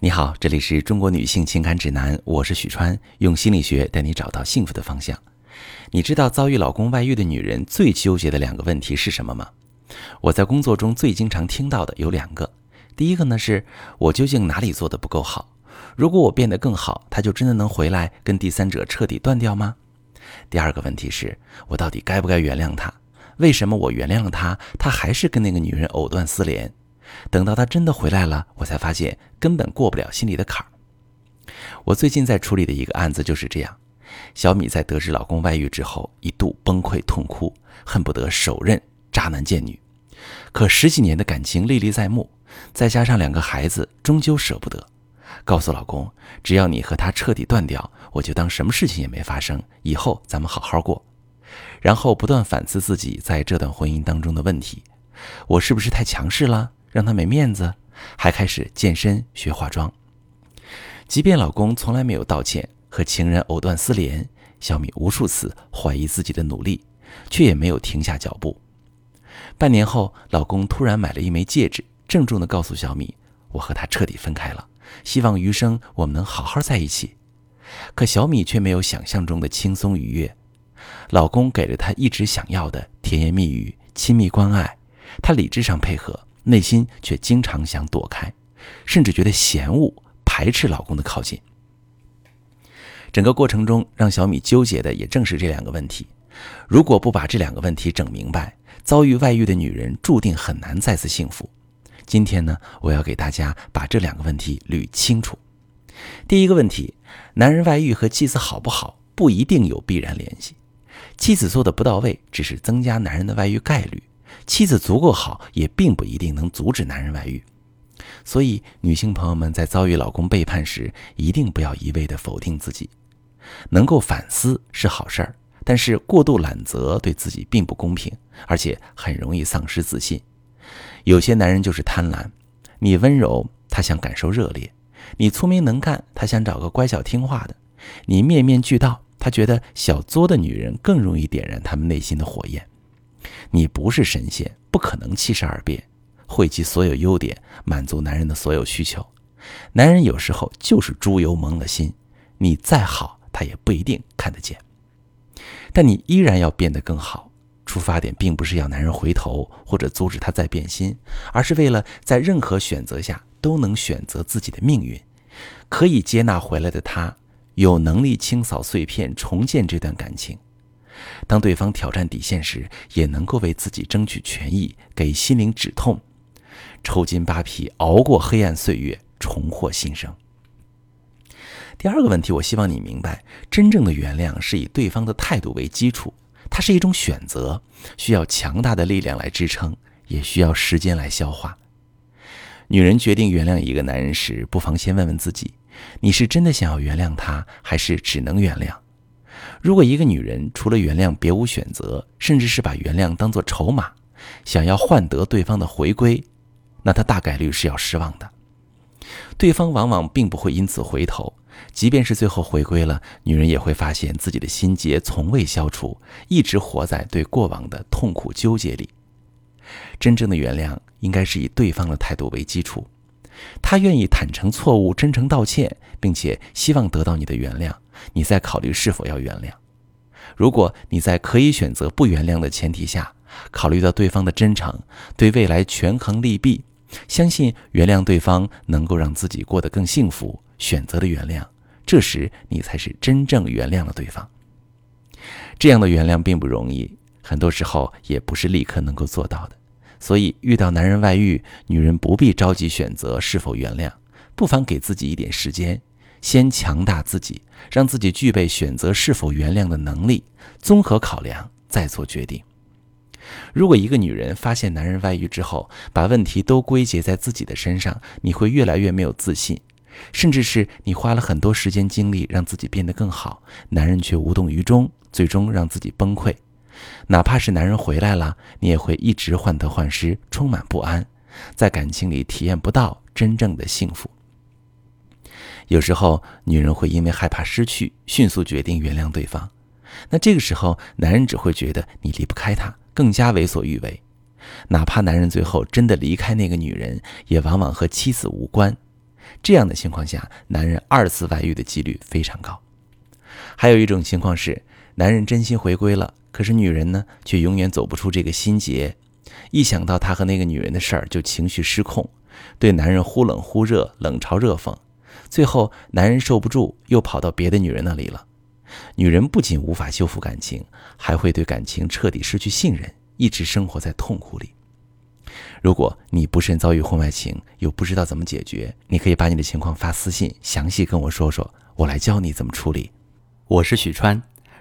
你好，这里是中国女性情感指南，我是许川，用心理学带你找到幸福的方向。你知道遭遇老公外遇的女人最纠结的两个问题是什么吗？我在工作中最经常听到的有两个。第一个呢，是我究竟哪里做的不够好？如果我变得更好，他就真的能回来跟第三者彻底断掉吗？第二个问题是我到底该不该原谅他？为什么我原谅了他，他还是跟那个女人藕断丝连？等到他真的回来了，我才发现根本过不了心里的坎儿。我最近在处理的一个案子就是这样：小米在得知老公外遇之后，一度崩溃痛哭，恨不得手刃渣男贱女。可十几年的感情历历在目，再加上两个孩子，终究舍不得。告诉老公，只要你和他彻底断掉，我就当什么事情也没发生，以后咱们好好过。然后不断反思自己在这段婚姻当中的问题：我是不是太强势了？让她没面子，还开始健身学化妆。即便老公从来没有道歉，和情人藕断丝连，小米无数次怀疑自己的努力，却也没有停下脚步。半年后，老公突然买了一枚戒指，郑重地告诉小米：“我和他彻底分开了，希望余生我们能好好在一起。”可小米却没有想象中的轻松愉悦。老公给了她一直想要的甜言蜜语、亲密关爱，她理智上配合。内心却经常想躲开，甚至觉得嫌恶、排斥老公的靠近。整个过程中，让小米纠结的也正是这两个问题。如果不把这两个问题整明白，遭遇外遇的女人注定很难再次幸福。今天呢，我要给大家把这两个问题捋清楚。第一个问题，男人外遇和妻子好不好不一定有必然联系，妻子做的不到位，只是增加男人的外遇概率。妻子足够好，也并不一定能阻止男人外遇。所以，女性朋友们在遭遇老公背叛时，一定不要一味的否定自己。能够反思是好事儿，但是过度揽责对自己并不公平，而且很容易丧失自信。有些男人就是贪婪，你温柔，他想感受热烈；你聪明能干，他想找个乖巧听话的；你面面俱到，他觉得小作的女人更容易点燃他们内心的火焰。你不是神仙，不可能七十二变，汇集所有优点，满足男人的所有需求。男人有时候就是猪油蒙了心，你再好，他也不一定看得见。但你依然要变得更好，出发点并不是要男人回头或者阻止他再变心，而是为了在任何选择下都能选择自己的命运，可以接纳回来的他，有能力清扫碎片，重建这段感情。当对方挑战底线时，也能够为自己争取权益，给心灵止痛，抽筋扒皮，熬过黑暗岁月，重获新生。第二个问题，我希望你明白，真正的原谅是以对方的态度为基础，它是一种选择，需要强大的力量来支撑，也需要时间来消化。女人决定原谅一个男人时，不妨先问问自己：你是真的想要原谅他，还是只能原谅？如果一个女人除了原谅别无选择，甚至是把原谅当作筹码，想要换得对方的回归，那她大概率是要失望的。对方往往并不会因此回头，即便是最后回归了，女人也会发现自己的心结从未消除，一直活在对过往的痛苦纠结里。真正的原谅应该是以对方的态度为基础，他愿意坦诚错误、真诚道歉，并且希望得到你的原谅。你再考虑是否要原谅。如果你在可以选择不原谅的前提下，考虑到对方的真诚，对未来权衡利弊，相信原谅对方能够让自己过得更幸福，选择了原谅，这时你才是真正原谅了对方。这样的原谅并不容易，很多时候也不是立刻能够做到的。所以，遇到男人外遇，女人不必着急选择是否原谅，不妨给自己一点时间。先强大自己，让自己具备选择是否原谅的能力，综合考量再做决定。如果一个女人发现男人外遇之后，把问题都归结在自己的身上，你会越来越没有自信，甚至是你花了很多时间精力让自己变得更好，男人却无动于衷，最终让自己崩溃。哪怕是男人回来了，你也会一直患得患失，充满不安，在感情里体验不到真正的幸福。有时候，女人会因为害怕失去，迅速决定原谅对方。那这个时候，男人只会觉得你离不开他，更加为所欲为。哪怕男人最后真的离开那个女人，也往往和妻子无关。这样的情况下，男人二次外遇的几率非常高。还有一种情况是，男人真心回归了，可是女人呢，却永远走不出这个心结。一想到他和那个女人的事儿，就情绪失控，对男人忽冷忽热，冷嘲热讽。最后，男人受不住，又跑到别的女人那里了。女人不仅无法修复感情，还会对感情彻底失去信任，一直生活在痛苦里。如果你不慎遭遇婚外情，又不知道怎么解决，你可以把你的情况发私信，详细跟我说说，我来教你怎么处理。我是许川，